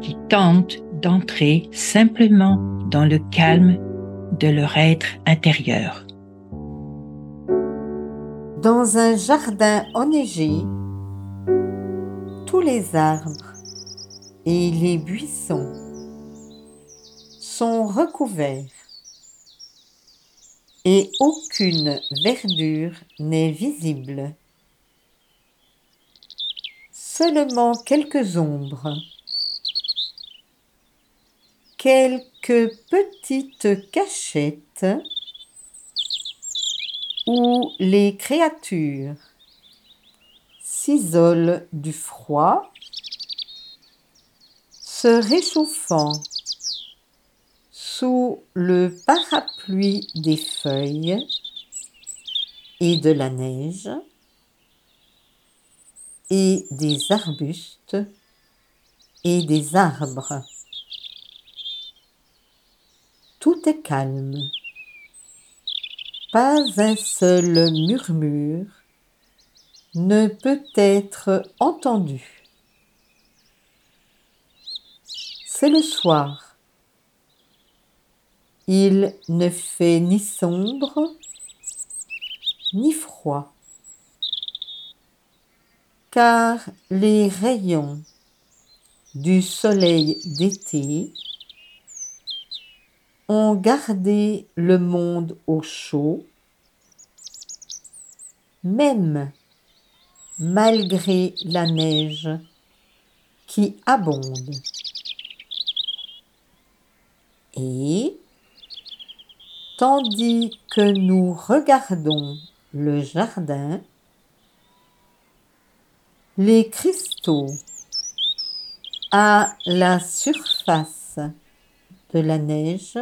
qui tentent d'entrer simplement dans le calme de leur être intérieur. Dans un jardin enneigé, tous les arbres et les buissons sont recouverts et aucune verdure n'est visible. Seulement quelques ombres, quelques petites cachettes où les créatures s'isolent du froid, se réchauffant sous le parapluie des feuilles et de la neige et des arbustes et des arbres. Tout est calme. Pas un seul murmure ne peut être entendu. C'est le soir. Il ne fait ni sombre ni froid, car les rayons du soleil d'été ont gardé le monde au chaud, même malgré la neige qui abonde. Et tandis que nous regardons le jardin, les cristaux à la surface de la neige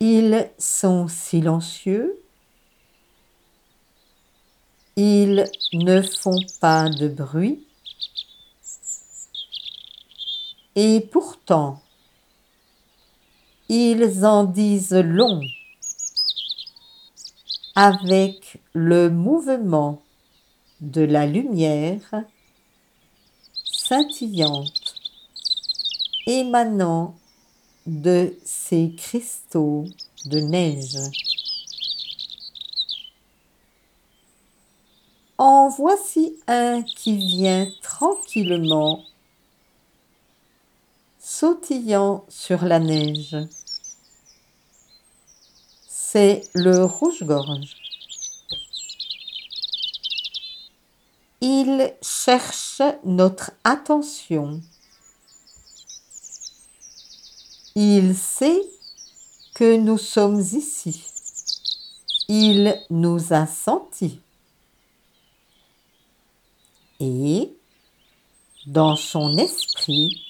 Ils sont silencieux, ils ne font pas de bruit, et pourtant, ils en disent long avec le mouvement de la lumière scintillante émanant de ces cristaux de neige. En voici un qui vient tranquillement sautillant sur la neige. C'est le rouge-gorge. Il cherche notre attention. Il sait que nous sommes ici. Il nous a sentis. Et, dans son esprit,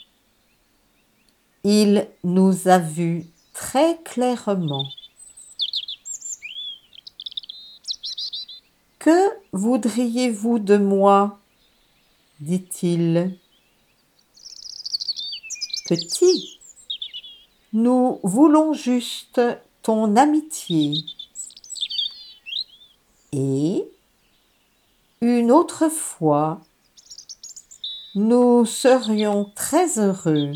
il nous a vus très clairement. Que voudriez-vous de moi? dit-il. Petit, nous voulons juste ton amitié. Et une autre fois, nous serions très heureux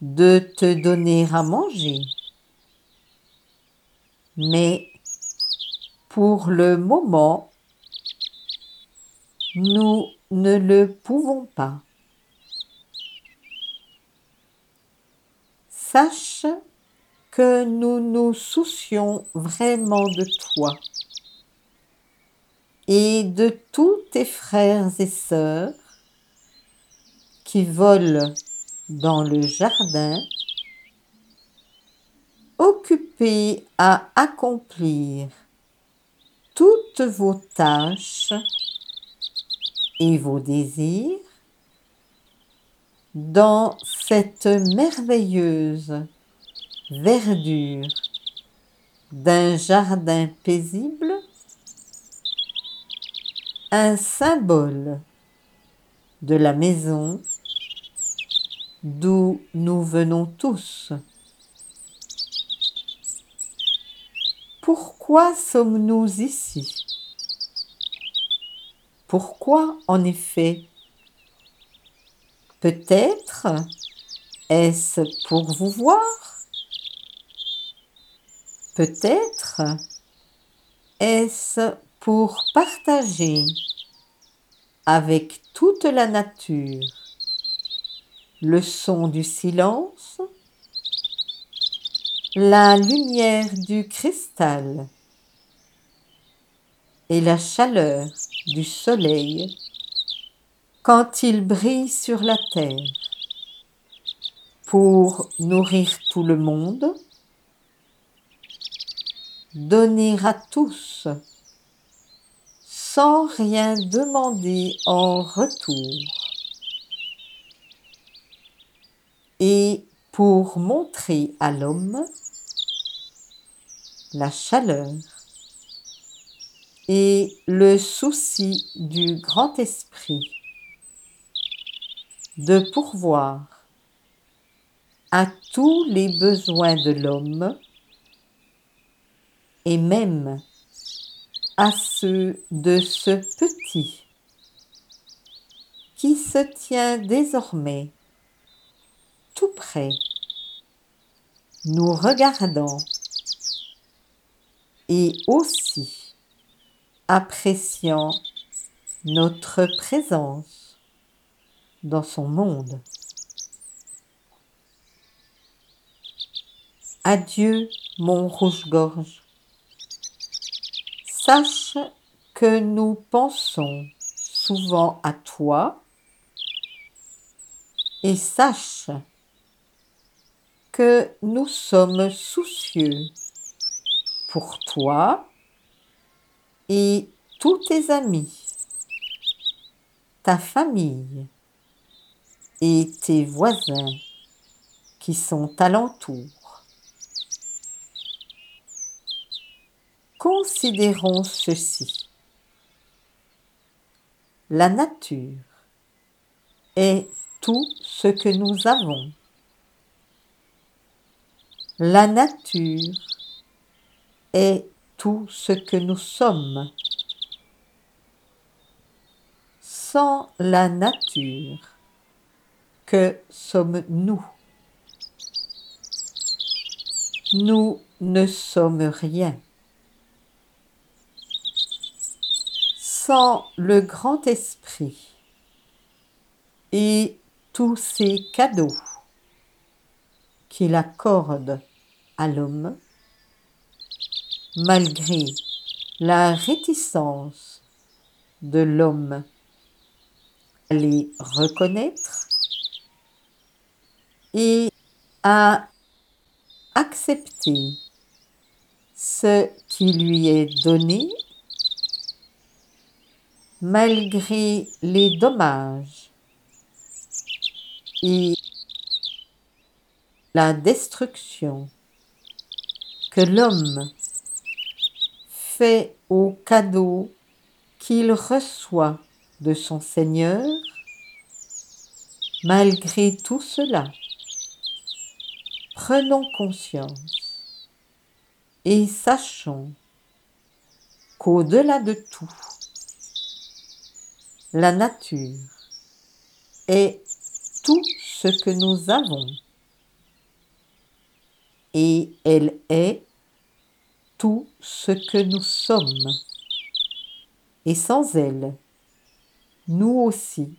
de te donner à manger. Mais pour le moment, nous ne le pouvons pas. Sache que nous nous soucions vraiment de toi et de tous tes frères et sœurs qui volent dans le jardin, occupé à accomplir toutes vos tâches et vos désirs dans cette merveilleuse verdure d'un jardin paisible, un symbole de la maison d'où nous venons tous. Pourquoi sommes-nous ici? Pourquoi en effet Peut-être est-ce pour vous voir? Peut-être. Est-ce pour partager avec toute la nature le son du silence, la lumière du cristal et la chaleur du soleil quand il brille sur la terre? Pour nourrir tout le monde, donner à tous sans rien demander en retour. Et pour montrer à l'homme la chaleur et le souci du grand esprit de pourvoir à tous les besoins de l'homme et même à ceux de ce petit qui se tient désormais tout près, nous regardant et aussi appréciant notre présence dans son monde. Adieu, mon rouge-gorge. Sache que nous pensons souvent à toi et sache que nous sommes soucieux pour toi et tous tes amis, ta famille et tes voisins qui sont alentour. Considérons ceci. La nature est tout ce que nous avons. La nature est tout ce que nous sommes. Sans la nature, que sommes-nous? Nous ne sommes rien. Le grand esprit et tous ces cadeaux qu'il accorde à l'homme, malgré la réticence de l'homme à les reconnaître et à accepter ce qui lui est donné malgré les dommages et la destruction que l'homme fait au cadeau qu'il reçoit de son Seigneur, malgré tout cela, prenons conscience et sachons qu'au-delà de tout, la nature est tout ce que nous avons et elle est tout ce que nous sommes. Et sans elle, nous aussi,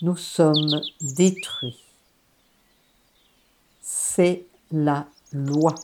nous sommes détruits. C'est la loi.